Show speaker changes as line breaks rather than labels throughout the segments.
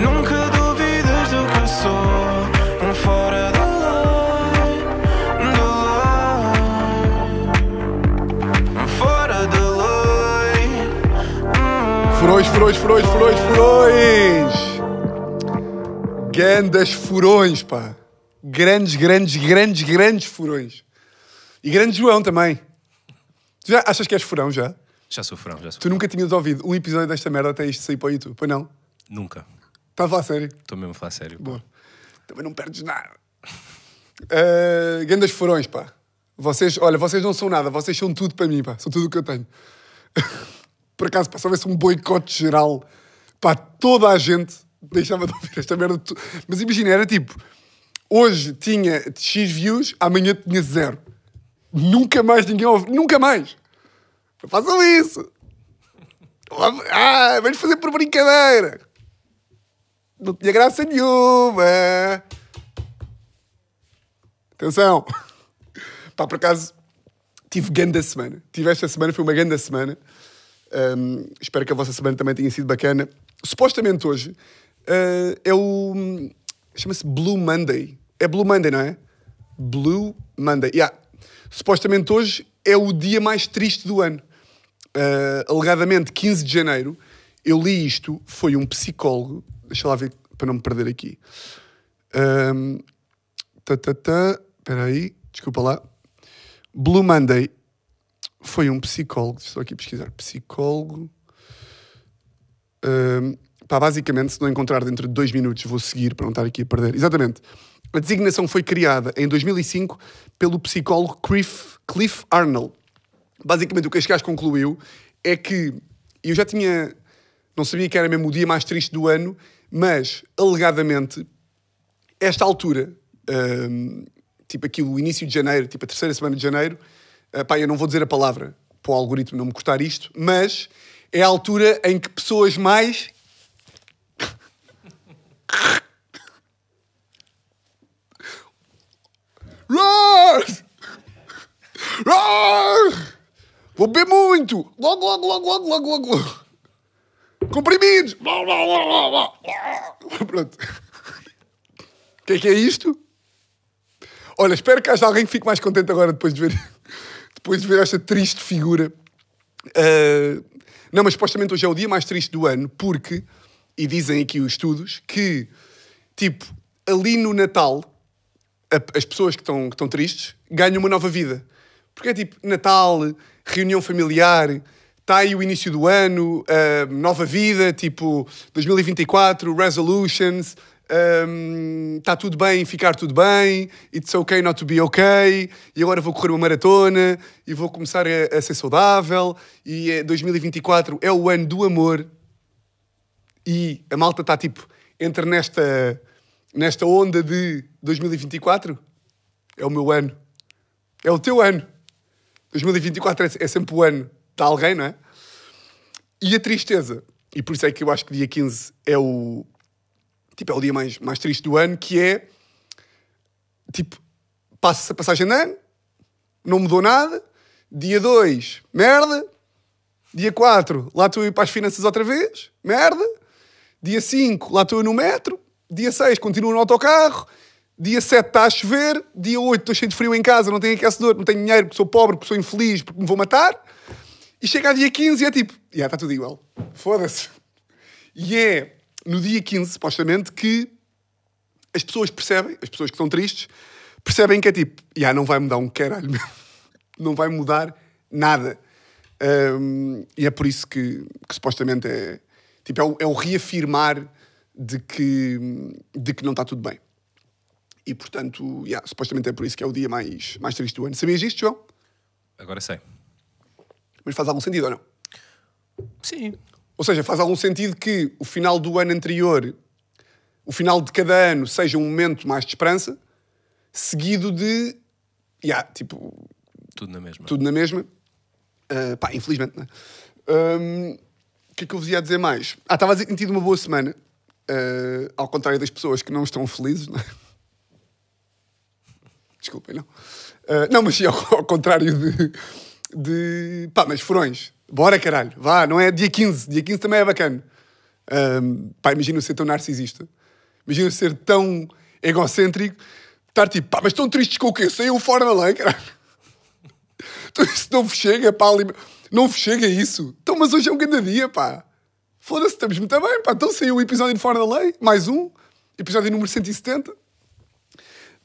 Nunca duvides do que sou Um fora da.
Furões, furões, furões, furões, furões! Grandes furões, pá. Grandes, grandes, grandes, grandes furões. E grande João também. Já achas que és furão já?
Já já
Tu nunca tinhas ouvido um episódio desta merda até isto sair para o YouTube, pois não?
Nunca.
Está a falar sério?
Estou mesmo a falar sério.
Boa. Também não perdes nada. Uh, grandes furões, pá. Vocês, olha, vocês não são nada, vocês são tudo para mim, pá. São tudo o que eu tenho. Por acaso, pá, se houvesse um boicote geral, pá, toda a gente deixava de ouvir esta merda. tu- Mas imagina, era tipo, hoje tinha X views, amanhã tinha zero. Nunca mais ninguém ouve, nunca mais. Não façam isso. Ah, vamos fazer por brincadeira. Não tinha graça nenhuma. Atenção. Pá, por acaso, tive ganda semana. Tive esta semana, foi uma ganda semana. Hum, espero que a vossa semana também tenha sido bacana. Supostamente hoje eh, é o. chama-se Blue Monday. É Blue Monday, não é? Blue Monday. Yeah. Supostamente hoje é o dia mais triste do ano. Eh, alegadamente, 15 de janeiro, eu li isto, foi um psicólogo. Deixa lá ver para não me perder aqui. Hum, tá, tá, tá. Espera aí, desculpa lá. Blue Monday foi um psicólogo, estou aqui a pesquisar, psicólogo. Hum, pá, basicamente, se não encontrar dentro de dois minutos, vou seguir para não estar aqui a perder. Exatamente. A designação foi criada em 2005 pelo psicólogo Cliff, Cliff Arnold. Basicamente, o que gajo concluiu é que eu já tinha. Não sabia que era mesmo o dia mais triste do ano, mas alegadamente, esta altura, hum, tipo aqui o início de janeiro, tipo a terceira semana de janeiro, ah, pá, eu não vou dizer a palavra para o algoritmo não me cortar isto, mas é a altura em que pessoas mais. Roar! Roar! Vou beber muito! Logo, logo, logo, logo, logo, logo. Comprimidos! Pronto. O que é que é isto? Olha, espero que haja alguém que fique mais contente agora depois de ver, depois de ver esta triste figura. Ah, não, mas supostamente hoje é o dia mais triste do ano, porque, e dizem aqui os estudos, que, tipo, ali no Natal, a- as pessoas que estão, que estão tristes ganham uma nova vida. Porque é tipo Natal, reunião familiar, está aí o início do ano, ah, nova vida, tipo 2024, resolutions, está tudo bem, ficar tudo bem, it's okay not to be okay, e agora vou correr uma maratona, e vou começar a, a ser saudável, e é 2024 é o ano do amor, e a malta está tipo, entra nesta, nesta onda de 2024, é o meu ano. É o teu ano. 2024 é, é sempre o ano de alguém, não é? E a tristeza, e por isso é que eu acho que dia 15 é o, tipo, é o dia mais, mais triste do ano, que é, tipo, passa-se a passagem de ano, não mudou nada, dia 2, merda, dia 4, lá estou eu para as finanças outra vez, merda, dia 5, lá estou eu no metro, dia 6, continuo no autocarro, dia 7 está a chover, dia 8 estou cheio de frio em casa, não tenho aquecedor, não tenho dinheiro porque sou pobre, porque sou infeliz, porque me vou matar, e chega a dia 15 e é tipo, já está tudo igual, foda-se. E é no dia 15, supostamente, que as pessoas percebem, as pessoas que estão tristes, percebem que é tipo, já não vai mudar um caralho. Não vai mudar nada. Hum, e é por isso que, que supostamente é, tipo, é, o, é o reafirmar de que, de que não está tudo bem. E portanto, yeah, supostamente é por isso que é o dia mais, mais triste do ano. Sabias isto, João?
Agora sei.
Mas faz algum sentido ou não?
Sim.
Ou seja, faz algum sentido que o final do ano anterior, o final de cada ano, seja um momento mais de esperança, seguido de. Yeah, tipo,
Tudo na mesma.
tudo na mesma. Ah, pá, infelizmente, não é? Hum, O que é que eu vos ia dizer mais? Ah, estava a dizer que tinha tido uma boa semana, ah, ao contrário das pessoas que não estão felizes, não é? Desculpem, não. Ah, não, mas sim, ao, ao contrário de, de. Pá, mas furões. Bora, caralho. Vá, não é dia 15. Dia 15 também é bacana. Ahm, pá, imagina ser tão narcisista. Imagina ser tão egocêntrico. Estar tipo, pá, mas estão tristes com o quê? Saiu fora da lei, caralho. Então isso não vos chega, pá. Não vos chega isso. Então, mas hoje é um grande dia, pá. Foda-se, estamos muito bem, pá. Então saiu o episódio de Fora da Lei, mais um. Episódio número 170.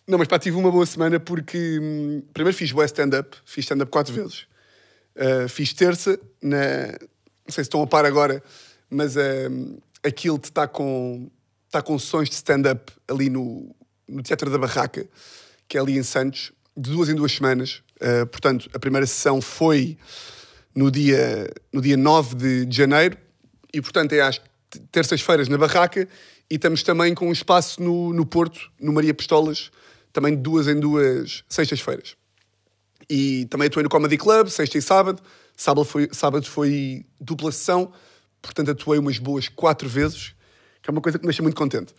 Não, mas pá, tive uma boa semana porque hum, primeiro fiz boa stand-up, fiz stand-up quatro vezes. Uh, fiz terça, na, não sei se estão a par agora, mas um, aquilo está com, tá com sessões de stand-up ali no, no Teatro da Barraca, que é ali em Santos, de duas em duas semanas. Uh, portanto, a primeira sessão foi no dia, no dia 9 de, de janeiro, e portanto é às terças-feiras na Barraca, e estamos também com um espaço no, no Porto, no Maria Pistolas, também de duas em duas sextas-feiras. E também atuei no Comedy Club, sexta e sábado. Sábado foi, sábado foi dupla sessão, portanto atuei umas boas quatro vezes, que é uma coisa que me deixa muito contente.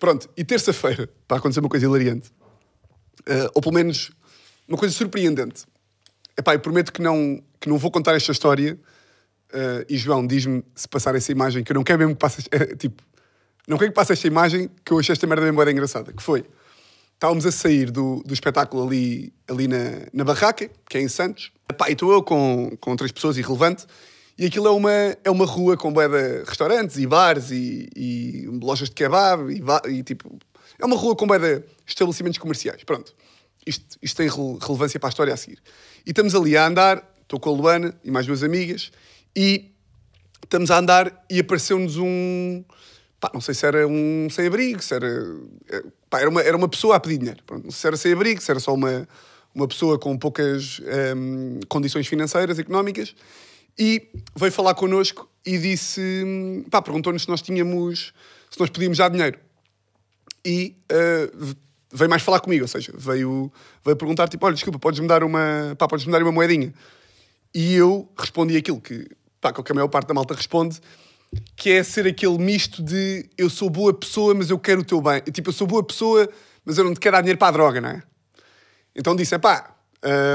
Pronto, e terça-feira, para acontecer uma coisa hilariante, Eh, ou pelo menos uma coisa surpreendente. Epá, eu prometo que não, que não vou contar esta história. eh, e João, diz-me se passar essa imagem, que eu não quero mesmo que passe. eh, tipo, não quero que passe esta imagem, que eu achei esta merda bem boa engraçada. Que foi, estávamos a sair do, do espetáculo ali, ali na, na barraca, que é em Santos. Epá, e estou eu com, com três pessoas irrelevante. E aquilo é uma, é uma rua com de restaurantes e bares e, e lojas de kebab e, e tipo... É uma rua com de estabelecimentos comerciais. Pronto. Isto, isto tem rele- relevância para a história a seguir. E estamos ali a andar, estou com a Luana e mais duas amigas, e estamos a andar e apareceu-nos um. Pá, não sei se era um sem-abrigo, se era. É, Pá, era, uma, era uma pessoa a pedir dinheiro. Pronto, se era sem-abrigo, se era só uma, uma pessoa com poucas hum, condições financeiras, económicas, e veio falar connosco e disse. Pá, perguntou-nos se nós tínhamos. se nós podíamos dar dinheiro e v- veio mais falar comigo, ou seja, veio, veio perguntar, tipo, olha, desculpa, podes-me dar uma, podes-me dar uma moedinha? E eu respondi aquilo que, pá, que a maior parte da malta responde, que é ser aquele misto de eu sou boa pessoa, mas eu quero o teu bem. Tipo, eu sou boa pessoa, mas eu não te quero dar dinheiro para a droga, não é? Então disse, é pá,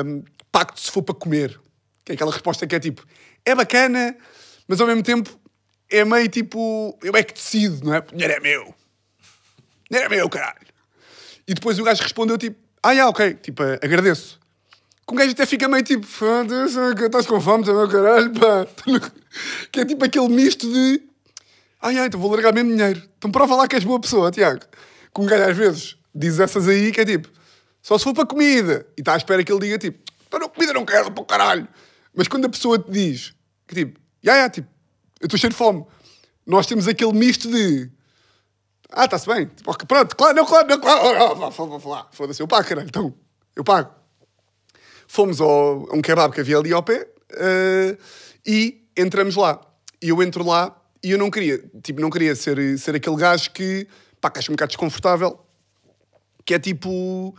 hum, pacto se for para comer. Que é aquela resposta que é tipo, é bacana, mas ao mesmo tempo é meio tipo, eu é que decido, não é? O dinheiro é meu. Não era meu, caralho. E depois o gajo respondeu tipo, ah, yeah, ok, tipo, agradeço. Que um gajo até fica meio tipo, estás com fome também, caralho, pá. Que é tipo aquele misto de, ah, yeah, então vou largar mesmo dinheiro. Então prova lá que és boa pessoa, Tiago. Que um gajo às vezes diz essas aí que é tipo, só se for para comida. E está à espera que ele diga tipo, então não, comida não quero, para o caralho. Mas quando a pessoa te diz, que tipo, yeah, yeah, tipo, eu estou cheio de fome. Nós temos aquele misto de, ah, está-se bem. Tipo, pronto, claro, não, claro, não, claro. Ah, ah. Foda-se, eu pago, caralho. Então, eu pago. Fomos ao, a um kebab que havia ali ao pé eh, e entramos lá. E eu entro lá e eu não queria, tipo, não queria ser, ser aquele gajo que, pá, que acho um bocado desconfortável, que é tipo,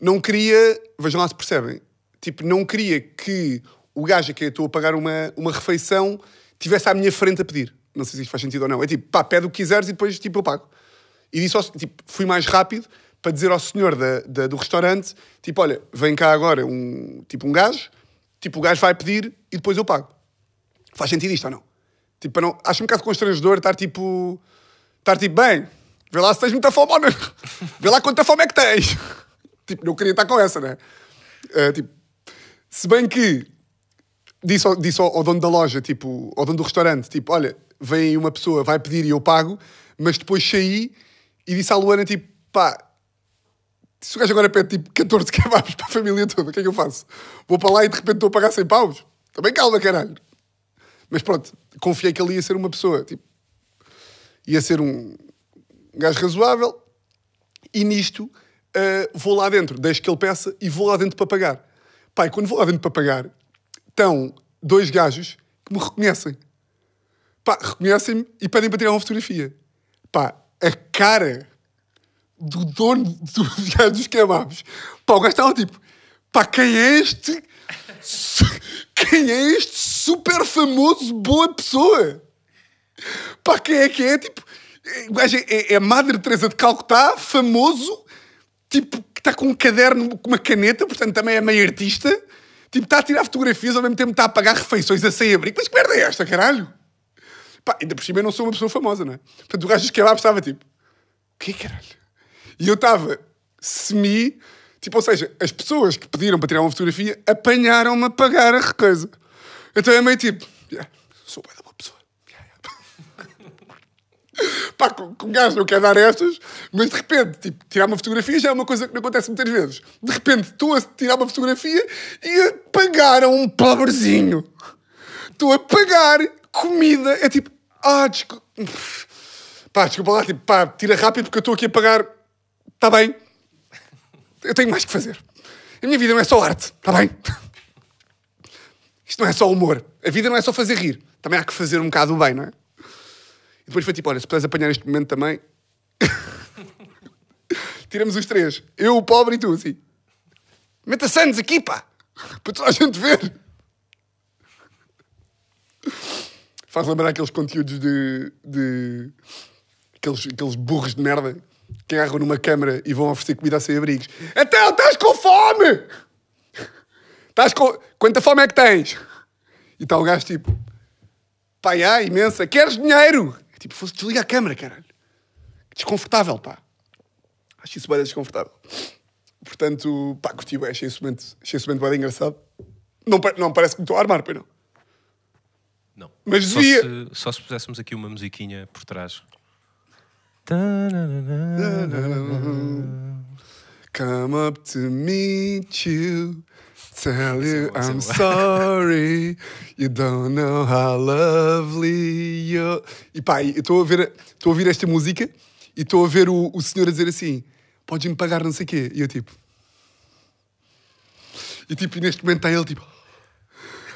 não queria, vejam lá se percebem, tipo, não queria que o gajo a quem eu estou a pagar uma, uma refeição tivesse à minha frente a pedir. Não sei se isto faz sentido ou não. É tipo, pá, pede o que quiseres e depois, tipo, eu pago. E disse tipo, fui mais rápido para dizer ao senhor da, da- do restaurante, tipo, olha, vem cá agora um, tipo, um gajo, tipo, o gajo vai pedir e depois eu pago. Faz sentido isto ou não? Tipo, para não, acho um bocado constrangedor estar tipo, estar tipo, bem, vê lá se tens muita fome ou não. Vê lá quanta fome é que tens. tipo, não queria estar com essa, né? Eh, tipo, se bem que disse, ao, disse ao, ao dono da loja, tipo, ao dono do restaurante, tipo, olha, vem uma pessoa, vai pedir e eu pago, mas depois saí e disse à Luana, tipo, pá, se o gajo agora pede tipo 14 kebabs para a família toda, o que é que eu faço? Vou para lá e de repente estou a pagar 100 paus? Também calma, caralho. Mas pronto, confiei que ele ia ser uma pessoa, tipo, ia ser um gajo razoável e nisto ah, vou lá dentro, deixo que ele peça e vou lá dentro para pagar. Pai, quando vou lá dentro para pagar, estão dois gajos que me reconhecem. Pá, reconhecem-me e pedem para tirar uma fotografia. Pá, a cara do dono dos gajos dos kebabs. Pá, o gajo estava tipo, pá, quem é este? Quem é este super famoso, boa pessoa? Pá, quem é que é? Tipo, o gajo é, é, é Madre Teresa de Calcutá, famoso, tipo, que está com um caderno, com uma caneta, portanto também é meio artista. Tipo, está a tirar fotografias, ao mesmo tempo está a pagar refeições a sem abrigo. Mas que merda é esta, caralho? Pá, ainda por cima eu não sou uma pessoa famosa, não é? Portanto, o gajo dos kebabs estava tipo, que caralho? E eu estava semi, tipo, ou seja, as pessoas que pediram para tirar uma fotografia apanharam-me a pagar a coisa. Então é meio tipo, yeah, sou bem da boa pessoa. Yeah, yeah. Pá, com, com gajo não quer dar estas, mas de repente, tipo, tirar uma fotografia já é uma coisa que não acontece muitas vezes. De repente, estou a tirar uma fotografia e a pagar a um pobrezinho. Estou a pagar comida. É tipo, ah, desculpa. Pá, desculpa lá, tipo, pá, tira rápido porque eu estou aqui a pagar. Está bem. Eu tenho mais que fazer. A minha vida não é só arte, está bem? Isto não é só humor. A vida não é só fazer rir. Também há que fazer um bocado bem, não é? E depois foi tipo, olha, se puderes apanhar este momento também. Tiramos os três. Eu, o pobre e tu, assim. Meta Santos aqui, pá! Para toda a gente ver. Faz lembrar aqueles conteúdos de. de aqueles, aqueles burros de merda que agarram numa câmara e vão oferecer comida a sem abrigos. Então, estás com fome! Estás com. Quanta fome é que tens? E está o gajo tipo. Pá, já, imensa. Queres dinheiro? Tipo, fosse desliga a câmara, caralho. Desconfortável, pá. Acho isso bem desconfortável. Portanto, pá, curti bem. Achei isso muito, achei isso muito bem engraçado. Não, não parece que me estou a armar, pois não.
Não.
Mas
só
devia.
se, só se puséssemos aqui uma musiquinha por trás.
Come up to meet you, tell you I'm sorry, you don't know how lovely you. E pá, eu estou a ver, estou a ouvir esta música e estou a ver o, o senhor a dizer assim: podes-me pagar não sei o quê. E eu tipo. E tipo, e neste momento está ele tipo.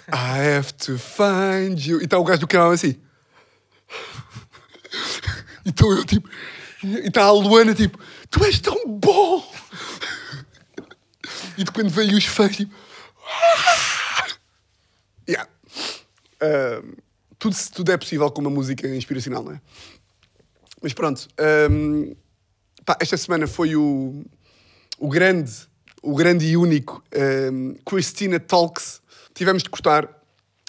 I have to find you. E está o gajo do canal assim. E estou eu tipo. E está a Luana tipo. Tu és tão bom! E de quando veio os fãs tipo. "Ah!" Yeah. Ahm, tudo, tudo é possível com uma música inspiracional, não é? Mas pronto. ahm, pá, esta semana foi o, o grande, o grande e único ahm, Christina Talks. Tivemos de cortar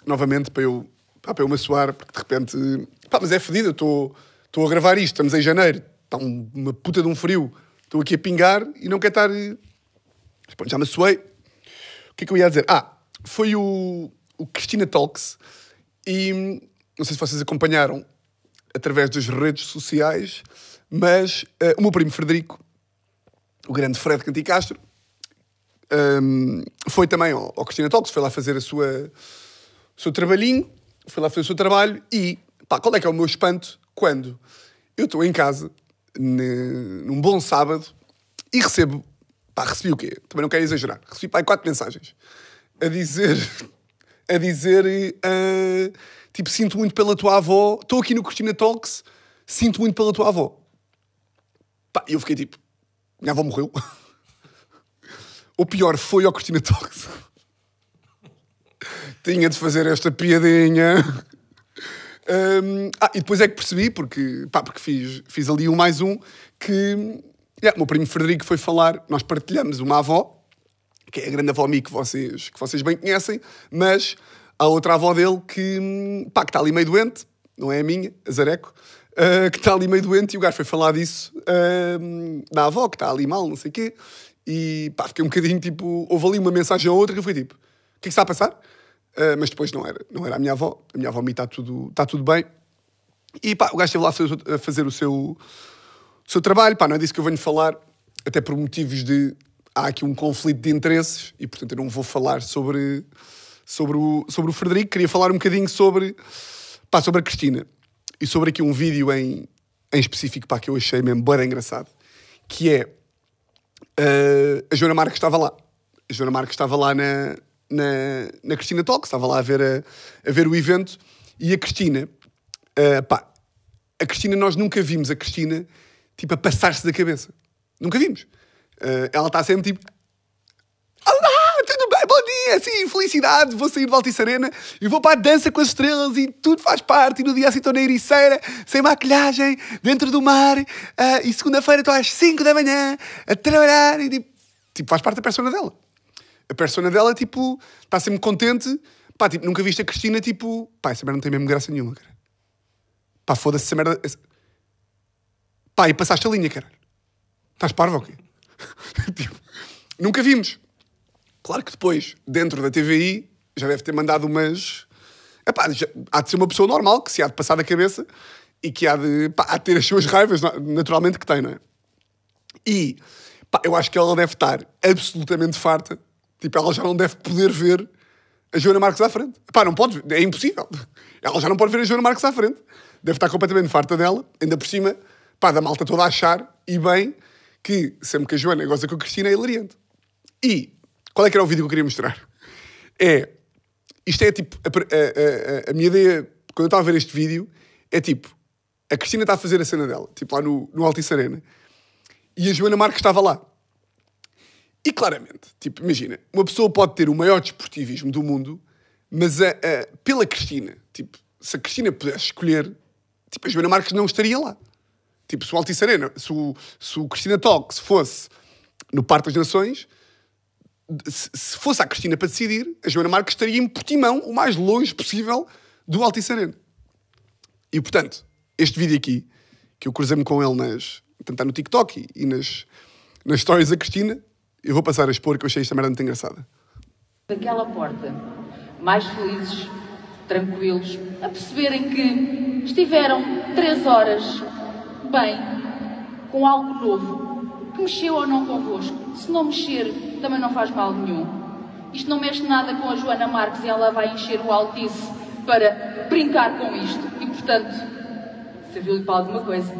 novamente para eu, pá, para eu me porque de repente. Pá, mas é fodido, eu estou estou a gravar isto, estamos em janeiro, está um- uma puta de um frio, estou aqui a pingar e não quero estar. Mas pronto, já me suei. O que é que eu ia dizer? Ah, foi o, o Cristina Talks e não sei se vocês acompanharam através das redes sociais, mas eh, o meu primo Frederico, o grande Fred Canticastro, hum, foi também ao, ao Cristina Talks, foi lá fazer a sua, o seu trabalhinho, foi lá fazer o seu trabalho e, pá, qual é que é o meu espanto quando eu estou em casa, num bom sábado, e recebo, pá, recebi o quê? Também não quero exagerar, recebi, pá, quatro mensagens a dizer, a dizer, ah, tipo, sinto muito pela tua avó, estou aqui no Cristina Talks, sinto muito pela tua avó. Pá, eu fiquei tipo, minha avó morreu. O pior foi ao Cristina Talks. Tinha de fazer esta piadinha. Hum, ah, e depois é que percebi, porque, pá, porque fiz, fiz ali um mais um, que yeah, o meu primo Frederico foi falar, nós partilhamos uma avó, que é a grande avó Mi que vocês, que vocês bem conhecem, mas há outra avó dele que, pá, que está ali meio doente, não é a minha, a Zareco, ah, que está ali meio doente e o gajo foi falar disso hum, da avó, que está ali mal, não sei o quê, e pá, fiquei um bocadinho tipo, houve ali uma mensagem ou outra que eu fui tipo, o que é que está a passar? Ah, mas depois não era, não era a minha avó, a minha avó Mi está tudo, está tudo bem. E pá, o gajo esteve lá a fazer, a fazer o seu, o seu trabalho, pá, não é disso que eu venho falar, até por motivos de. Há aqui um conflito de interesses e, portanto, eu não vou falar sobre, sobre, o, sobre o Frederico. Queria falar um bocadinho sobre, pá, sobre a Cristina e sobre aqui um vídeo em, em específico pá, que eu achei mesmo bem engraçado, que é uh, a Joana Marques estava lá. A Joana Marques estava lá na, na, na Cristina Talk, estava lá a ver, a, a ver o evento e a Cristina, uh, pá, a Cristina, nós nunca vimos a Cristina tipo a passar-se da cabeça. Nunca vimos. Uh, ela está sempre tipo. Olá, tudo bem? Bom dia, sim, felicidade. Vou sair de Altice Arena e vou para a dança com as estrelas e tudo faz parte. E no dia assim estou na ericeira, sem maquilhagem, dentro do mar. ah, e segunda-feira estou às 5 da manhã a trabalhar e tipo, tipo, faz parte da persona dela. A persona dela, tipo, está sempre contente. Pá, tipo, nunca viste a Cristina, tipo, pá, essa merda não tem mesmo graça nenhuma, cara. Pá, foda-se essa merda. essa- Pá, e passaste a linha, caralho. Estás parvo ou quê? Tipo, nunca vimos. Claro que depois, dentro da TVI, já deve ter mandado umas. Epá, já- há de ser uma pessoa normal que se há de passar da cabeça e que há de, pá, há de ter as suas raivas, na- naturalmente que tem, não é? E pá, eu acho que ela deve estar absolutamente farta. Tipo, ela já não deve poder ver a Joana Marques à frente. Pá, não pode, é impossível. Ela já não pode ver a Joana Marques à frente. Deve estar completamente farta dela, ainda por cima, pá, da malta toda a achar, e bem, que sempre que a Joana goza com a Cristina é hilariante. E qual é que era o vídeo que eu queria mostrar? É. Isto é tipo. A, a- a- a minha ideia, quando eu estava a ver este vídeo, é tipo. A Cristina está a fazer a cena dela, tipo lá no, no Altice Arena, e a Joana Marques estava lá. E claramente, tipo, imagina, uma pessoa pode ter o maior desportivismo do mundo, mas a, a- pela Cristina, tipo, se a Cristina pudesse escolher, tipo, a Joana Marques não estaria lá. Tipo, se o Altice Arena, se o, se o Cristina Talks fosse no Parque das Nações, se, se fosse a Cristina para decidir, a Joana Marques estaria em Portimão, o mais longe possível do Altice Arena. E, portanto, este vídeo aqui, que eu cruzei-me com ele nas, tanto no TikTok e, e nas, nas stories da Cristina, eu vou passar a expor que eu achei esta merda muito engraçada.
daquela porta, mais felizes, tranquilos, a perceberem que estiveram três horas bem, com algo novo, que mexeu ou não convosco. Se não mexer, também não faz mal nenhum. Isto não mexe nada com a Joana Marques e ela vai encher o Altice para brincar com isto. E, portanto, serviu-lhe para alguma coisa.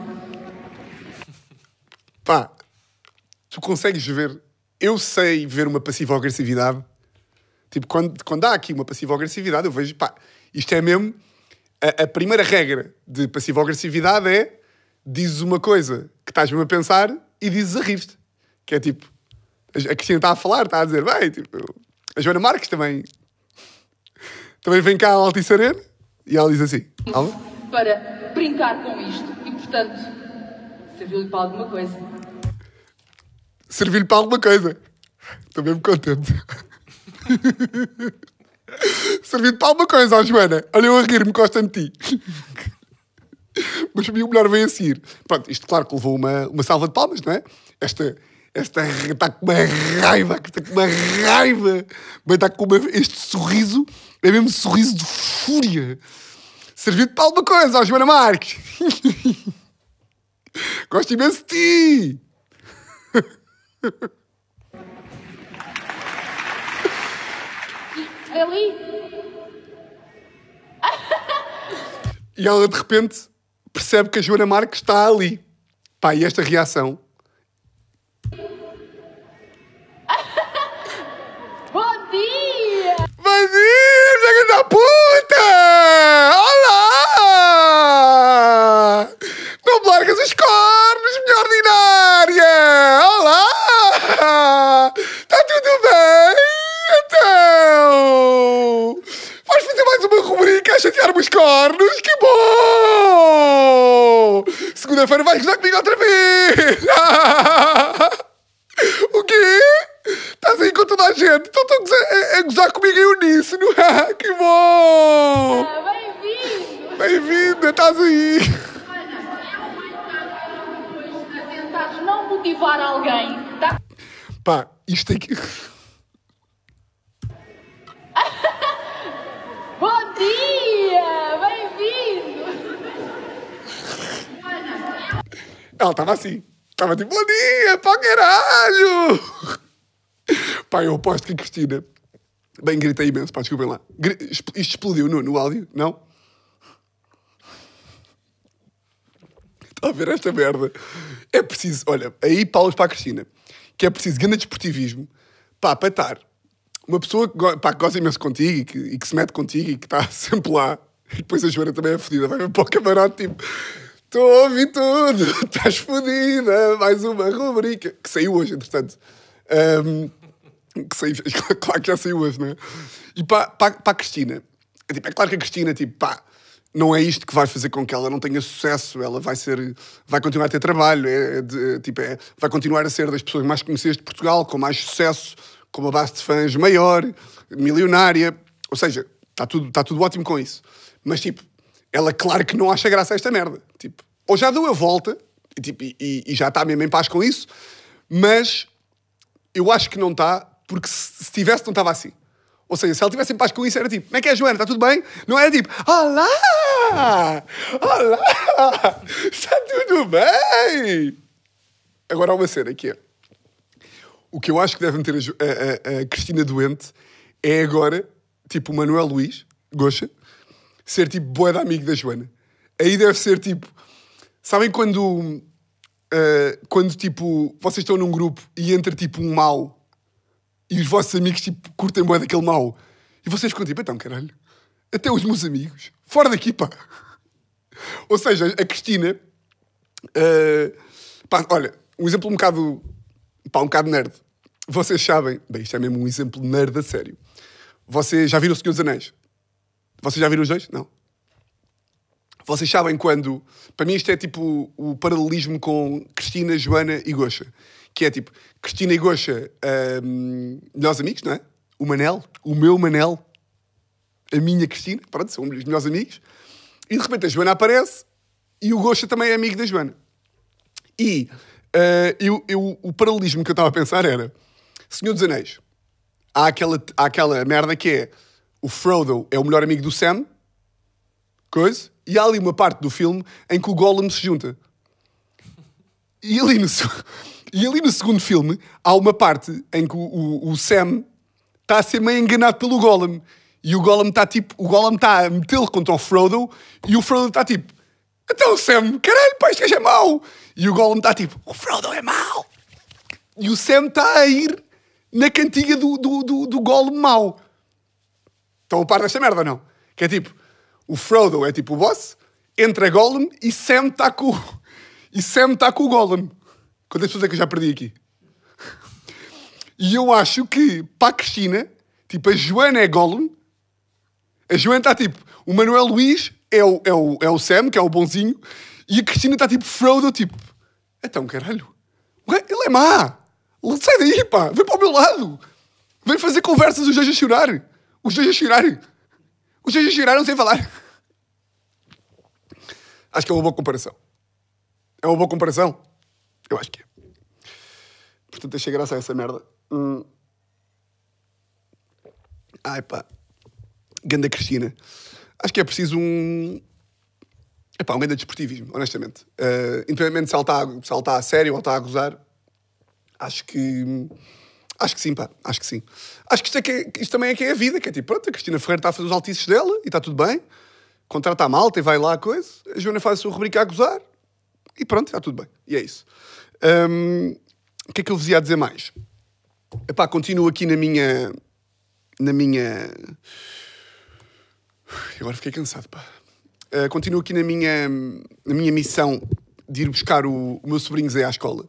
Pá, tu consegues ver. Eu sei ver uma passiva-agressividade. Tipo, quando, quando há aqui uma passiva-agressividade, eu vejo, pá, isto é mesmo. A, a primeira regra de passiva-agressividade é dizes uma coisa que estás mesmo a pensar e dizes a rir-te. Que é tipo, a a Cristina está a falar, está a dizer, bem, tipo, a Joana Marques também. Também vem cá ao Altice Arena e ela diz assim: Alma?
Para brincar com isto. E, portanto, serviu-lhe para alguma coisa.
Servir-lhe para alguma coisa. Estou mesmo contente. Servir-lhe para alguma coisa, ó Joana. Olha eu a rir-me, gosto de ti. Mas para mim o melhor vem a seguir. Pronto, isto claro que levou uma, uma salva de palmas, não é? Esta, esta está com uma raiva, está com uma raiva. Bem, está com uma, este sorriso, é mesmo sorriso de fúria. Servir-te para alguma coisa, ó Joana Marques. Gosto imenso de ti.
Ali,
E ela de repente percebe que a Joana Marques está ali. Pá, e esta reação.
bom dia!
Bom dia, filha da puta! Olá! Não me largas os cornos, minha ordinária! Olá! Está tudo bem? Então! Vais fazer mais uma rubrica a chatear-me os cornos? Que bom! Gozar comigo outra vez! O quê? Estás aí com toda a gente? Então estão a gozar, a- a gozar comigo em uníssono? que bom!
Ah, Bem-vindo!
Bem-vinda, estás aí!
A tentares não motivar alguém, tá?
Pá, isto aqui...
Bom dia! Bem-vindo!
Ela estava assim. Estava tipo, pá, caralho! Pá, eu aposto que a Cristina... Bem, gritei imenso, pá, desculpem lá. Isto explodiu no, no áudio, não? Está a ver esta merda? É preciso, olha, aí paulas para a Cristina, que é preciso grande desportivismo, pá, para estar uma pessoa que, pá, que imenso contigo e que, e que se mete contigo e que está sempre lá, e depois a Joana também é fodida, vai para o camarote tipo, estou a ouvir tudo, estás fodida, mais uma rubrica, que saiu hoje, entretanto. Ahm, que saiu, claro que já saiu hoje, não é? E para, para, para a Cristina, é, tipo, é claro que a Cristina, tipo, pá, não é isto que vai fazer com que ela não tenha sucesso, ela vai ser, vai continuar a ter trabalho, é, é de- tipo, é, vai continuar a ser das pessoas mais conhecidas de Portugal, com mais sucesso, com uma base de fãs maior, milionária, ou seja, está tudo, está tudo ótimo com isso. Mas, tipo, ela, claro que não acha graça a esta merda. Tipo, ou já deu a volta e, tipo, e- e- já está mesmo em paz com isso, mas eu acho que não está, porque se, se tivesse, não estava assim. Ou seja, se ela tivesse em paz com isso, era tipo, como é que é, Joana? Está tudo bem? Não era tipo, olá! Olá! Está tudo bem? Agora há uma cena que é. O que eu acho que deve Jo- a- a- a Cristina doente é agora, tipo, o Manuel Luís, Goxa, ser tipo boa amigo da Joana. Aí deve ser tipo. Sabem quando. ah, quando tipo. Vocês estão num grupo e entra tipo um mau e os vossos amigos tipo curtem bué daquele mau e vocês ficam tipo, então caralho, até os meus amigos, fora daqui pá. Ou seja, a Cristina. ah, pá, olha, um exemplo um bocado. pá, um bocado nerd. Vocês sabem. Bem, isto é mesmo um exemplo nerd a sério. Vocês já viram o Senhor dos Anéis? Vocês já viram os dois? Não. Vocês sabem quando. Para mim, isto é tipo o paralelismo com Cristina, Joana e Goxa. Que é tipo, Cristina e Goxa, hum, melhores amigos, não é? O Manel, o meu Manel, a minha Cristina, pronto, são os melhores amigos. E de repente a Joana aparece e o Goxa também é amigo da Joana. E eh, eu, eu- o paralelismo que eu estava a pensar era: Senhor dos Anéis, há aquela, há aquela merda que é o Frodo é o melhor amigo do Sam, coisa, e há ali uma parte do filme em que o Gollum se junta. E ali no, e ali no segundo filme há uma parte em que o, o- o Sam está a ser meio enganado pelo Gollum. E o Gollum está tipo, o Gollum está a metê-lo contra o Frodo e o Frodo está tipo, então Sam, caralho, pá, este gajo é mau. E o Gollum está tipo, o Frodo é mau. E o Sam está a ir na cantiga do, do, do, do Gollum mau. Estão a par desta merda ou não? Que é tipo, o Frodo é tipo o boss, entra Gollum e Sam está com, e Sam está com o Gollum. Quantas pessoas é que eu já perdi aqui? E eu acho que, para a Cristina, tipo, a Joana é Gollum, a Joana está tipo, o Manuel Luís é o, é, o, é o Sam, que é o bonzinho, e a Cristina está tipo, Frodo, tipo, então caralho, ué, ele é má, sai daí, pá, vem para o meu lado, vem fazer conversas, os dois a chorar, os a chorar, os chorar, não sei falar. Acho que é uma boa comparação. É uma boa comparação? Eu acho que é. Portanto, deixei graça a essa merda. Hum. Ai pá. Ganda Cristina. Acho que é preciso um. Epá, um grande desportivismo, honestamente. Uh, independentemente se ela está se ela está a sério ou está a gozar, acho que. Acho que sim, pá. Acho que sim. Acho que isto, é que é- isto também é que é a vida, que é tipo, pronto, a Cristina Ferreira está a fazer os altices dela e está tudo bem. Contrata a malta e vai lá a coisa. A Joana faz a sua rubrica a gozar e pronto, está tudo bem. E é isso. Hum, o que é que eu vos ia dizer mais? Epá, continuo aqui na minha. Na minha. Agora fiquei cansado, pá. Uh, continuo aqui na minha, na minha missão de ir buscar o, o meu sobrinho Zé à escola.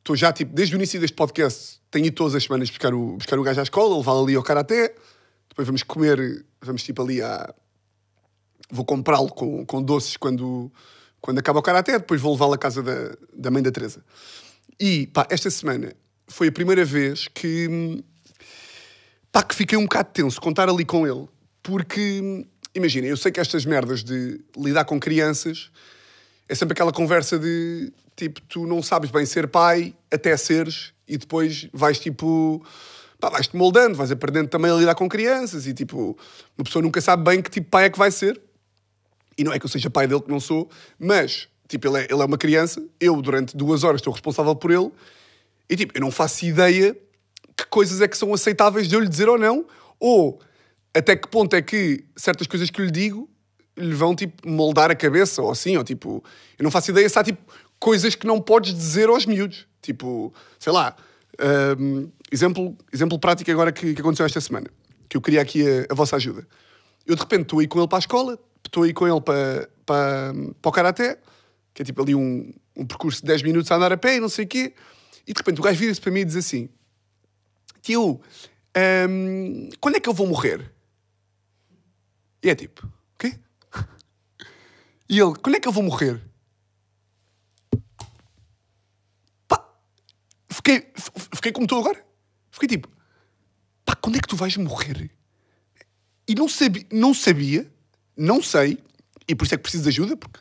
Estou já, tipo, desde o início deste podcast, tenho ido todas as semanas buscar o, buscar o gajo à escola, levá-lo ali ao karaté. Depois vamos comer, vamos tipo ali à. Vou comprá-lo com, com doces quando, quando acaba o karaté, depois vou levá-lo à casa da, da mãe da Teresa. E, pá, esta semana foi a primeira vez que. pá, que fiquei um bocado tenso contar ali com ele, porque, imagina, eu sei que estas merdas de lidar com crianças é sempre aquela conversa de tipo, tu não sabes bem ser pai até seres e depois vais tipo. Pá, vais-te moldando, vais aprendendo também a lidar com crianças e tipo, uma pessoa nunca sabe bem que tipo pai é que vai ser. E não é que eu seja pai dele, que não sou, mas, tipo, ele é, ele é uma criança, eu durante duas horas estou responsável por ele, e tipo, eu não faço ideia que coisas é que são aceitáveis de eu lhe dizer ou não, ou até que ponto é que certas coisas que eu lhe digo lhe vão, tipo, moldar a cabeça, ou assim, ou tipo, eu não faço ideia se há, tipo, coisas que não podes dizer aos miúdos. Tipo, sei lá, hum, exemplo, exemplo prático agora que, que aconteceu esta semana, que eu queria aqui a, a vossa ajuda. Eu de repente estou aí com ele para a escola, estou aí com ele para, para, para o karaté, que é tipo ali um, um percurso de 10 minutos a andar a pé e não sei o quê, e de repente o gajo vira-se para mim e diz assim: Tio, hum, quando é que eu vou morrer? E é tipo, o quê? E ele, quando é que eu vou morrer? Pá, fiquei, fiquei como estou agora. Fiquei tipo, pá, quando é que tu vais morrer? E não sabia, não sabia não sei, e por isso é que preciso de ajuda, porque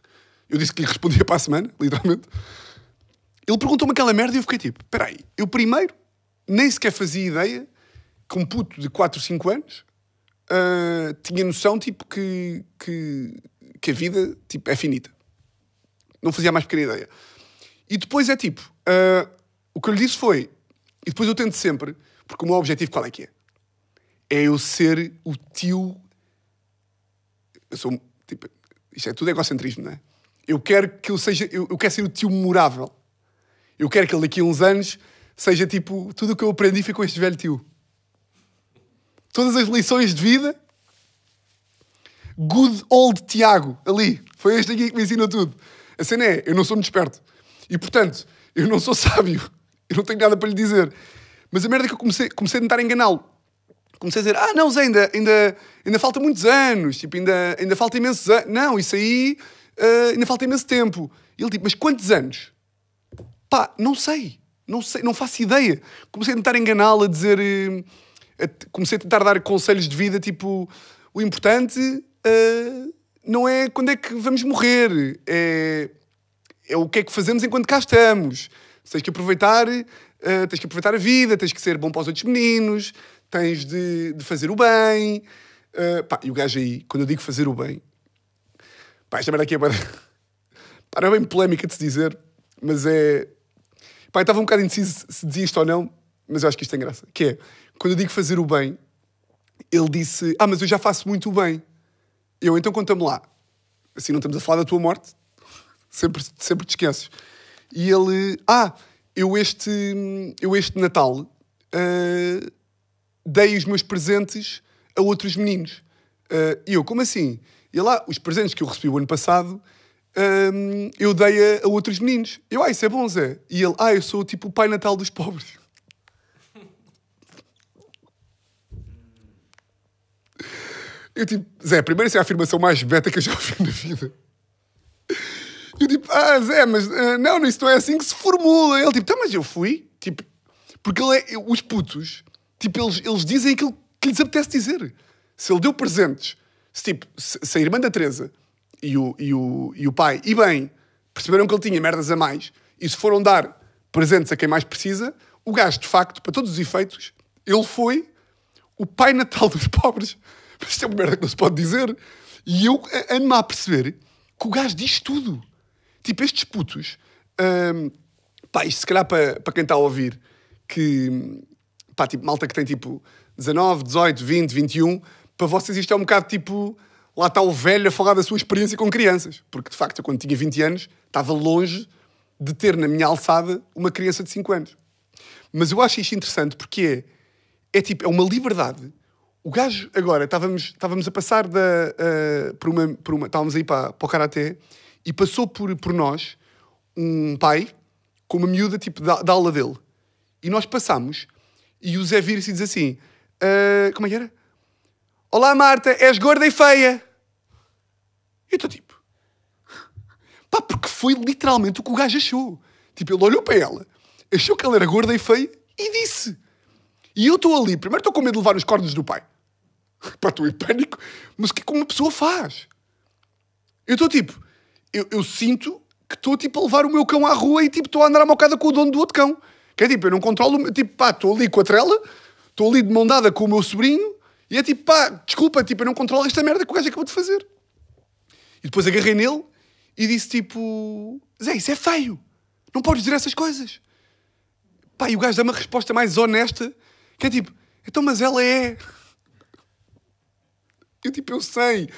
eu disse que lhe respondia para a semana, literalmente. Ele perguntou-me aquela merda e eu fiquei tipo: espera aí, eu primeiro nem sequer fazia ideia que um puto de 4, 5 anos ah, tinha noção tipo, que, que, que a vida tipo, é finita. Não fazia mais pequena ideia. E depois é tipo: ah, o que eu lhe disse foi, e depois eu tento sempre, porque o meu objetivo qual é que é? É eu ser o tio. Eu sou tipo. Isto é tudo egocentrismo, não é? Eu quero que eu seja. Eu, eu quero ser o tio memorável. Eu quero que ele daqui a uns anos seja tipo. Tudo o que eu aprendi foi com este velho tio. Todas as lições de vida. Good old Tiago, ali. Foi este aqui que me ensinou tudo. A cena é, eu não sou muito esperto. E portanto, eu não sou sábio. Eu não tenho nada para lhe dizer. Mas a merda é que eu comecei, comecei a tentar enganá-lo. Comecei a dizer, ah, não, Zé, ainda, ainda, ainda falta muitos anos. Tipo, ainda, ainda falta imensos anos. Não, isso aí ah, ainda falta imenso tempo. E ele tipo, mas quantos anos? Pá, não sei. Não sei, não faço ideia. Comecei a tentar enganá-lo, a dizer... eh, a- comecei a tentar dar conselhos de vida, tipo... O importante ah, não é quando é que vamos morrer. É, é o que é que fazemos enquanto cá estamos. Tens que aproveitar... ah, tens que aproveitar a vida, tens que ser bom para os outros meninos, tens de, de fazer o bem. Ah, pá, e o gajo aí, quando eu digo fazer o bem, Pá, esta merda aqui é não é bem polémica de se dizer, mas é. Pá, estava um bocado indeciso se dizia isto ou não, mas eu acho que isto tem graça. Que é, quando eu digo fazer o bem, ele disse: Ah, mas eu já faço muito o bem. Eu, então conta-me lá. Assim não estamos a falar da tua morte, sempre, sempre te esqueces. E ele: Ah, eu este, eu este Natal ah, dei os meus presentes a outros meninos. Ah, E eu, como assim? E lá, os presentes que eu recebi o ano passado, hum, eu dei a, a outros meninos. Eu, ah, isso é bom, Zé. E ele, ah, eu sou tipo o Pai Natal dos pobres. Eu tipo, Zé, primeiro isso é a afirmação mais beta que eu já ouvi na vida. Ah, Zé, mas ah, não, isso não é assim que se formula. Ele tipo, tá, mas eu fui. Tipo, porque ele é, os putos, tipo, eles, eles dizem aquilo que lhes apetece dizer. Se ele deu presentes, se, tipo, se, a irmã da Teresa e o, e, o, e o pai, e bem, perceberam que ele tinha merdas a mais e se foram dar presentes a quem mais precisa, o gajo, de facto, para todos os efeitos, ele foi o pai natal dos pobres. Mas isto é uma merda que não se pode dizer. E eu ando-me a perceber que o gajo diz tudo. Tipo, estes putos. hum, pá, isto se calhar para, para quem está a ouvir, que. pá, tipo, malta que tem tipo 19, 18, 20, 21, para vocês isto é um bocado tipo. Lá está o velho a falar da sua experiência com crianças. Porque de facto, eu quando tinha 20 anos, estava longe de ter na minha alçada uma criança de 5 anos. Mas eu acho isto interessante porque é, é tipo, é uma liberdade. O gajo, agora, estávamos, estávamos a passar da, ah, por uma, por uma. Estávamos aí para, para o Karaté e passou por, por nós um pai com uma miúda tipo da, da aula dele. E nós passamos e o Zé vira-se e diz assim: ah, Como é que era? Olá Marta, és gorda e feia. E eu estou tipo. Pá, porque foi literalmente o que o gajo achou. Tipo, ele olhou para ela, achou que ela era gorda e feia e disse. E eu estou ali, primeiro estou com medo de levar os cornos do pai. Pá, estou em pânico. Mas o que é que uma pessoa faz? Eu estou tipo, eu, eu sinto que estou tipo a levar o meu cão à rua e tipo estou a andar à mocada com o dono do outro cão. Que é tipo, eu não controlo, tipo, pá, estou ali com a trela, estou ali de mão dada com o meu sobrinho e é tipo, pá, desculpa, tipo, eu não controlo esta merda que o gajo acabou de fazer. E depois agarrei nele e disse tipo, Zé, isso é feio, não podes dizer essas coisas. Pá, e o gajo dá uma resposta mais honesta, que é tipo, então, mas ela é. Eu tipo, eu sei.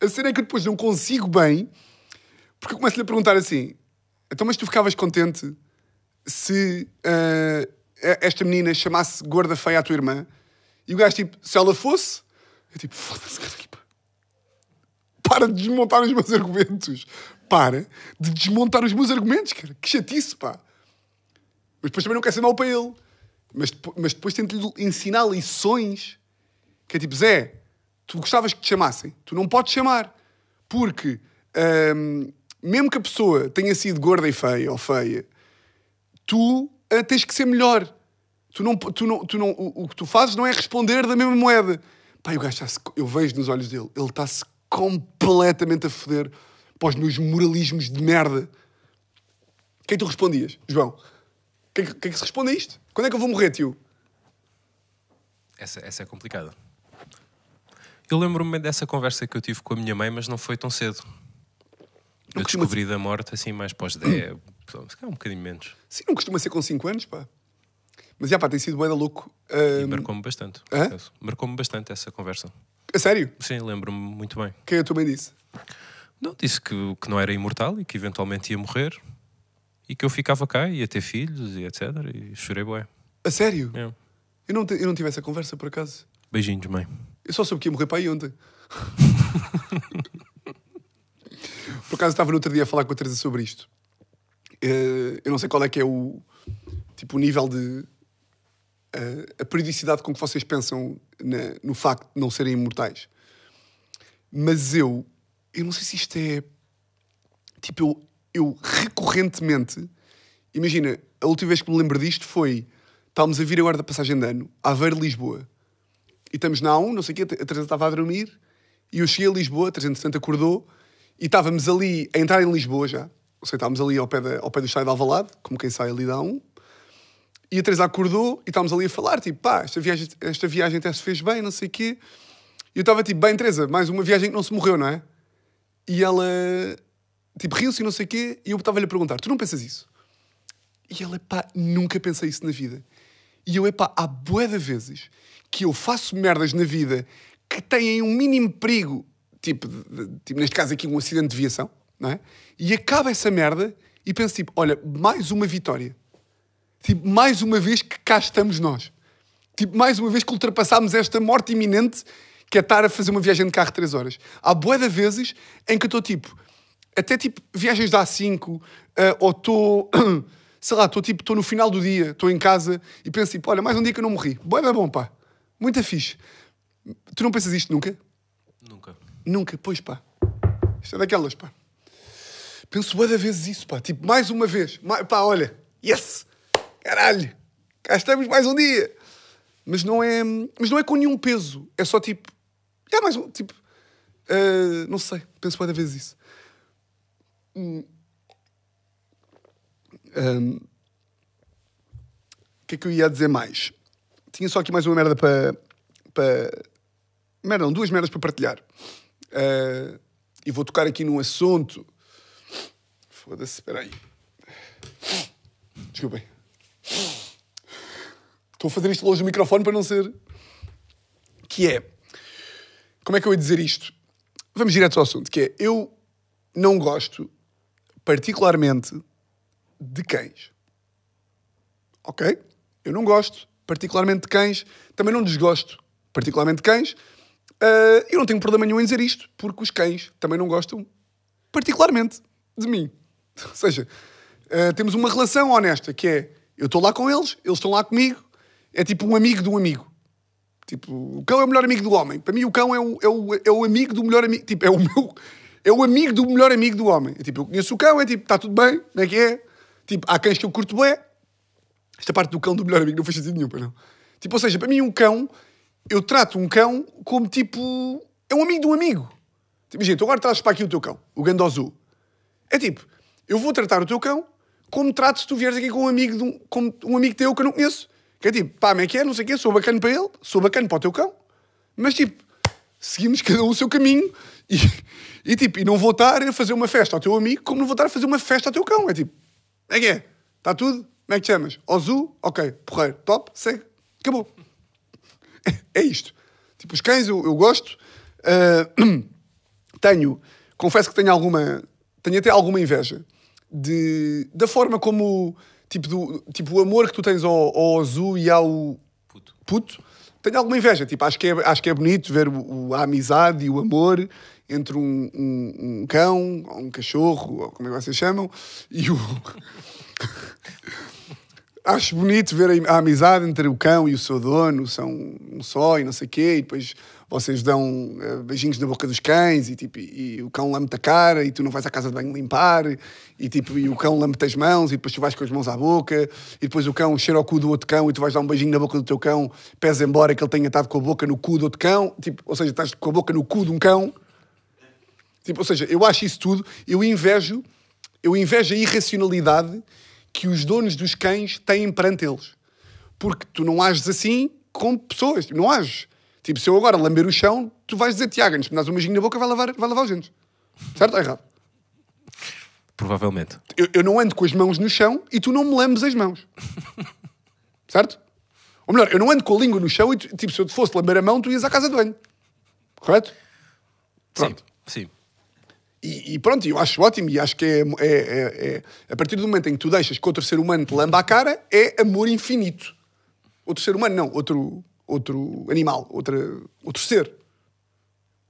A cena é que eu depois não consigo bem, porque eu começo-lhe a perguntar assim: então, mas tu ficavas contente se ah, esta menina chamasse gorda feia à tua irmã? E o gajo, tipo, se ela fosse, eu tipo, foda-se, cara. Para de desmontar os meus argumentos. Para de desmontar os meus argumentos, cara. Que chatice, pá. Mas depois também não quer ser mau para ele. Mas, mas depois tento-lhe ensinar lições. Que é tipo, Zé, tu gostavas que te chamassem. Tu não podes chamar. Porque, hum, mesmo que a pessoa tenha sido gorda e feia ou feia, tu tens que ser melhor. Tu não, tu não, tu não, o, o que tu fazes não é responder da mesma moeda. E o gajo está-se, eu vejo nos olhos dele, ele está-se completamente a foder para os meus moralismos de merda. O que é tu respondias, João? O que, é é que se responde a isto? Quando é que eu vou morrer, tio?
Essa, essa é complicada. Eu lembro-me dessa conversa que eu tive com a minha mãe, mas não foi tão cedo. Eu
costuma
descobri da morte assim mais pós 10, se calhar um bocadinho menos.
Sim, não costuma ser com 5 anos, pá. Mas já, pá, tem sido da louco.
E marcou-me bastante. Marcou-me bastante essa conversa.
a sério?
Sim, lembro-me muito bem.
O que é tua mãe disse?
Não, disse que, que não era imortal e que eventualmente ia morrer e que eu ficava cá, ia ter filhos e etc. E chorei bué.
A sério?
É.
Eu, não eu não tive essa conversa, por acaso.
Beijinhos, mãe.
Eu só soube que ia morrer para aí ontem. Por acaso estava no outro dia a falar com a Teresa sobre isto. Eh, Eu não sei qual é que é o tipo o nível de eh, a periodicidade com que vocês pensam na- no facto de não serem imortais. Mas eu, eu não sei se isto é tipo eu, eu recorrentemente, imagina, a última vez que me lembro disto foi estávamos a vir agora da passagem de ano, Aveiro Lisboa. E estamos na A1, não sei o quê, a Teresa estava a dormir, e eu cheguei a Lisboa, a Teresa entretanto acordou, e estávamos ali a entrar em Lisboa já. Ou seja, estávamos ali ao pé, da, ao pé do estádio de Alvalade, como quem sai ali da A1. E a Teresa acordou e estávamos ali a falar, tipo, pá, esta viagem, esta viagem até se fez bem, não sei o quê. E eu estava tipo, bem, Teresa, mais uma viagem que não se morreu, não é? E ela, tipo, riu-se e não sei o quê, e eu estava-lhe a perguntar, tu não pensas isso? E ela, pá, nunca pensei isso na vida. E eu, epá, há bué de vezes que eu faço merdas na vida que têm um mínimo perigo, tipo, de- de- tipo, neste caso aqui um acidente de viação, não é? E acaba essa merda e penso, tipo, olha, mais uma vitória. Tipo, mais uma vez que cá estamos nós. Tipo, mais uma vez que ultrapassámos esta morte iminente que é estar a fazer uma viagem de carro 3 horas. Há bué de vezes em que eu estou tipo, até tipo viagens da A5, ah, ou estou, sei lá, estou tipo, estou no final do dia, estou em casa e penso tipo, olha, mais um dia que eu não morri. Bué da bom, pá. Muito fixe. Tu não pensas isto nunca?
Nunca.
Pois pá. Isto é daquelas, pá. Penso bué vezes isso, pá. Tipo, mais uma vez. Ma- Pá, olha. Yes! Caralho! Cá estamos mais um dia! Mas não é, mas não é com nenhum peso. É só tipo... É mais um, tipo... ah, não sei. Penso bué vezes isso. Hum. Ahm, O que é que eu ia dizer mais? Tinha só aqui mais uma merda para... para merda, não, duas merdas para partilhar. Ah, e vou tocar aqui num assunto. Foda-se, espera aí. Desculpem. Estou a fazer isto longe do microfone para não ser. Que é. Como é que eu ia dizer isto? Vamos direto ao assunto, que é eu não gosto particularmente de cães. Ok? Eu não gosto particularmente de cães, também não desgosto particularmente de cães. Ah, eu não tenho problema nenhum em dizer isto, porque os cães também não gostam particularmente de mim. Ou seja, ah, temos uma relação honesta, que é eu estou lá com eles, eles estão lá comigo, é tipo um amigo de um amigo. Tipo, o cão é o melhor amigo do homem. Para mim, o cão é o, é o, é o amigo do melhor amigo. Tipo, é o meu. É o amigo do melhor amigo do homem. É tipo, eu conheço o cão, é tipo, está tudo bem, como é que é? Tipo, há cães que eu curto bem. Esta parte do cão do melhor amigo não faz sentido nenhum, para não. Tipo, ou seja, para mim, um cão, eu trato um cão como tipo. É um amigo de um amigo. Tipo, imagina, tu agora trazes para aqui o teu cão, o Gandozu. É tipo, eu vou tratar o teu cão como trato se tu vieres aqui com um amigo, de um, como um amigo teu que eu não conheço. Que é tipo, pá, como é que é, não sei o quê, sou bacana para ele, sou bacana para o teu cão, mas tipo, seguimos cada um o seu caminho e, e tipo, e não vou estar a fazer uma festa ao teu amigo como não vou estar a fazer uma festa ao teu cão. É tipo, é que é? Está tudo? Como é que te chamas? Ozu? Ok, porreiro, top, segue, acabou. É, isto. Tipo, os cães eu, eu gosto. Ah, tenho, confesso que tenho alguma, tenho até alguma inveja de, da forma como, tipo, do, tipo, o amor que tu tens ao, ao Ozu e ao
Puto.
puto. Tenho alguma inveja, tipo, acho que é, acho que é bonito ver o, o- a amizade e o amor entre um, um, um cão, ou um cachorro, ou como é que vocês chamam, e o... Acho bonito ver a, amizade entre o cão e o seu dono, são um só e não sei o quê, e depois vocês dão eh, beijinhos na boca dos cães e, tipo, e, o cão lambe-te a cara e tu não vais à casa de banho limpar e, tipo, e o cão lambe-te as mãos e depois tu vais com as mãos à boca e depois o cão cheira ao cu do outro cão e tu vais dar um beijinho na boca do teu cão, pesa embora que ele tenha estado com a boca no cu do outro cão, tipo, ou seja, estás com a boca no cu de um cão. Tipo, ou seja, eu acho isso tudo, eu invejo, eu invejo a irracionalidade que os donos dos cães têm perante eles. Porque tu não ages assim com pessoas, não ages. Tipo, se eu agora lamber o chão, tu vais dizer, Tiago, antes de me dares um beijinho na boca, vai lavar, vai lavar os dentes. Certo ou errado?
Provavelmente.
Eu, eu não ando com as mãos no chão e tu não me lambes as mãos. certo? Ou melhor, eu não ando com a língua no chão e, tu- tipo, se eu te fosse lamber a mão, tu ias à casa de banho. Correto? Pronto.
Sim. Sim.
E, e pronto, eu acho ótimo e acho que é, é- é- é- a partir do momento em que tu deixas que outro ser humano te lamba a cara, é amor infinito. Outro ser humano, não, outro, outro animal, outra, outro ser.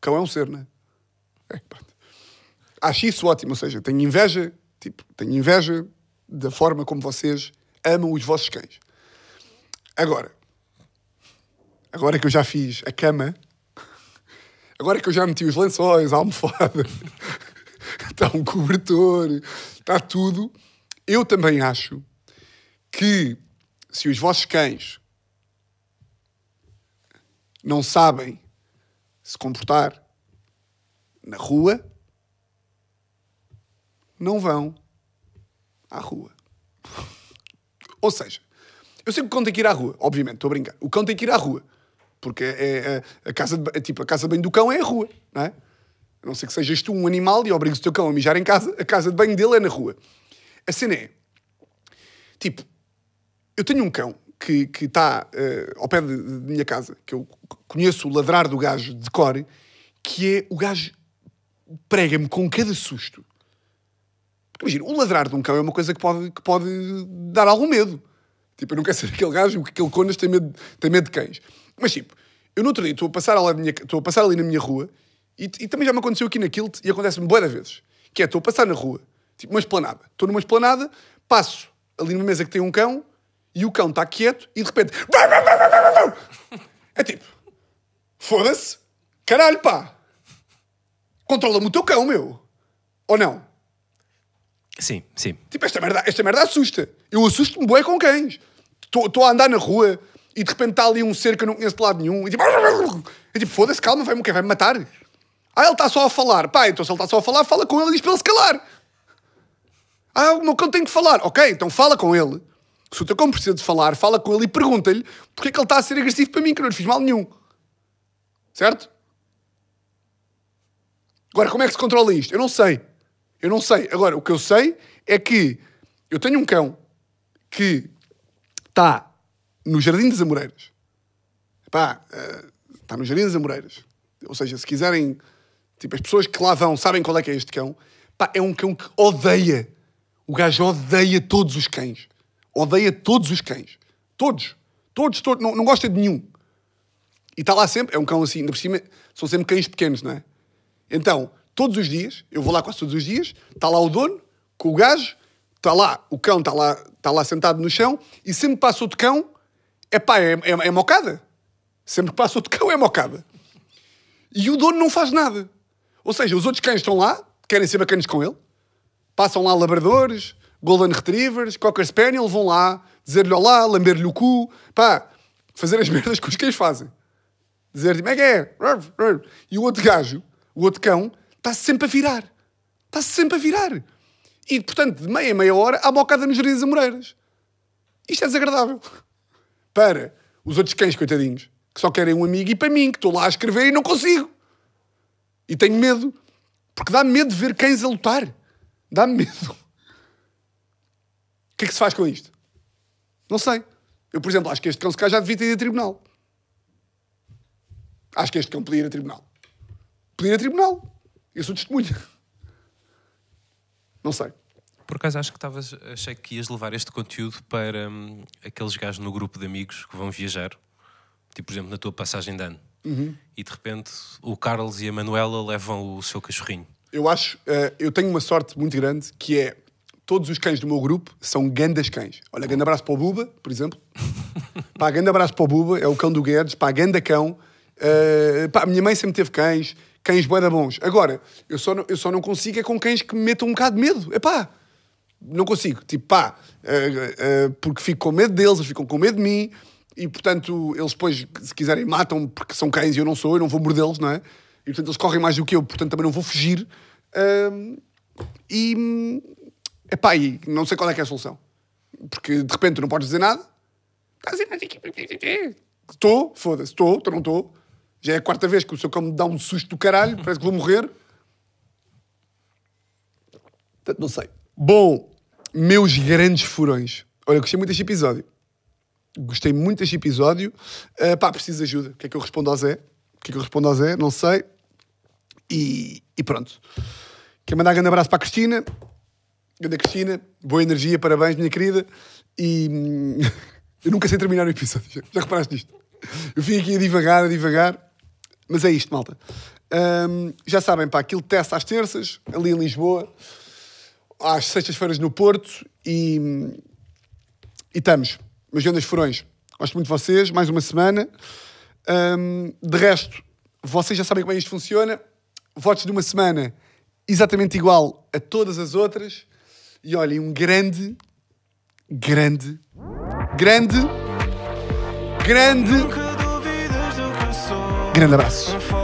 Cão é um ser, não é? Acho isso ótimo, ou seja, tenho inveja, tipo, tenho inveja da forma como vocês amam os vossos cães. Agora, agora que eu já fiz a cama, Agora que eu já meti os lençóis, a almofada, está um cobertor, está tudo, eu também acho que se os vossos cães não sabem se comportar na rua, não vão à rua. Ou seja, eu sei que o cão tem que ir à rua, obviamente, estou a brincar. O cão tem que ir à rua. Porque é, é- a, casa de, é tipo, a casa de banho do cão é a rua, não é? A não ser que sejas tu um animal e obrigues o teu cão a mijar em casa, a casa de banho dele é na rua. A cena é, tipo, eu tenho um cão que está eh, ao pé de, de minha casa, que eu conheço o ladrar do gajo de cor, que é o gajo prega-me com cada susto. Porque imagina, o ladrar de um cão é uma coisa que pode, que pode dar algum medo. Tipo, eu não quero ser aquele gajo que aquele conas tem medo, tem medo de cães. Mas tipo, eu no outro dia estou a passar, ali, na minha, estou a passar ali na minha rua e, e também já me aconteceu aqui naquilo e acontece-me boas vezes. Que é, estou a passar na rua, tipo uma esplanada. Estou numa esplanada, passo ali numa mesa que tem um cão e o cão está quieto e de repente... É tipo, foda-se, caralho pá, controla-me o teu cão, meu. Ou não?
Sim, sim.
Tipo, esta merda, esta merda assusta. Eu assusto-me bué com cães. Estou a andar na rua e de repente está ali um ser que eu não conheço de lado nenhum. E tipo, tipo foda-se, calma, vai-me o quê? Vai-me matar? Ah, ele está só a falar. Pá, então se ele está só a falar, fala com ele e diz para ele se calar. Ah, o meu cão tem que falar. Ok, então fala com ele. Se o teu cão precisa de falar, fala com ele e pergunta-lhe porque é que ele está a ser agressivo para mim, que eu não lhe fiz mal nenhum. Certo? Agora, como é que se controla isto? Eu não sei. Eu não sei. Agora, o que eu sei é que eu tenho um cão que está no Jardim das Amoreiras. Pá, eh, está no Jardim das Amoreiras. Ou seja, se quiserem, tipo, as pessoas que lá vão sabem qual é que é este cão. Pá, é um cão que odeia. O gajo odeia todos os cães. Odeia todos os cães. Todos. Todos, todos. Não, não gosta de nenhum. E está lá sempre, é um cão assim, ainda por cima, são sempre cães pequenos, não é? Então, todos os dias, eu vou lá quase todos os dias, está lá o dono, com o gajo, está lá, o cão está lá, está lá sentado no chão, e sempre passa outro cão, é pá, é, é, mocada. Sempre que passa outro cão, é mocada. E o dono não faz nada. Ou seja, os outros cães estão lá, querem ser bacanas com ele, passam lá labradores, golden retrievers, cocker spaniel, vão lá, dizer-lhe olá, lamber-lhe o cu, pá, fazer as merdas que os cães fazem. Dizer-lhe, como é que é? E o outro gajo, o outro cão, está sempre a virar. Está sempre a virar. E, portanto, de meia em meia hora, há bocada nos jardins amoreiras. Isto é desagradável. Para os outros cães, coitadinhos, que só querem um amigo, e para mim, que estou lá a escrever e não consigo. E tenho medo. Porque dá-me medo de ver cães a lutar. Dá-me medo. O que é que se faz com isto? Não sei. Eu, por exemplo, acho que este cão se calhar já devia ter ido a tribunal. Acho que este cão podia ir a tribunal. Podia ir a tribunal. Eu sou testemunha. Não sei.
Por acaso acho que estavas, achei que ias levar este conteúdo para hum, aqueles gajos no grupo de amigos que vão viajar, tipo, por exemplo, na tua passagem de ano. E de repente o Carlos e a Manuela levam o seu cachorrinho.
Eu acho, eh, eu tenho uma sorte muito grande que é todos os cães do meu grupo são gandas cães. Olha, grande abraço para o Buba, por exemplo. pá, grande abraço para o Buba, é o cão do Guedes, pá, ganda cão. Eh, pá, a minha mãe sempre teve cães, cães bué bons. Agora, eu só, não, eu só não consigo é com cães que me metam um bocado de medo. É pá, não consigo. Tipo, pá, eh, eh, porque fico com medo deles, eles ficam com medo de mim e, portanto, eles depois, se quiserem, matam porque são cães e eu não sou, eu não vou mordê-los, não é? E, portanto, eles correm mais do que eu, portanto, também não vou fugir, Ahm, e, epá, e não sei qual é que é a solução. Porque de repente tu não podes dizer nada. Estou, foda-se, estou, estou, não estou. Já é a quarta vez que o seu cão me dá um susto do caralho, parece que vou morrer. Portanto, não sei. Bom, meus grandes furões. Olha, gostei muito deste episódio. Gostei muito deste episódio. Ah, pá, preciso de ajuda. O que é que eu respondo ao Zé? O que é que eu respondo ao Zé? Não sei. E, e pronto. Quero mandar um grande abraço para a Cristina. Grande Cristina. Boa energia, parabéns, minha querida. E hum, eu nunca sei terminar o episódio. Já, já reparaste nisto? Eu vim aqui a divagar, a divagar. Mas é isto, malta. Hum, já sabem, pá, aquilo teste às terças, ali em Lisboa, às sextas-feiras no Porto e, e estamos. Meus grandes furões. Gosto muito de vocês, mais uma semana. Hum, de resto, vocês já sabem como é isto funciona. Votos de uma semana exatamente igual a todas as outras. E olhem, um grande, grande, grande, grande, grande abraço.
Um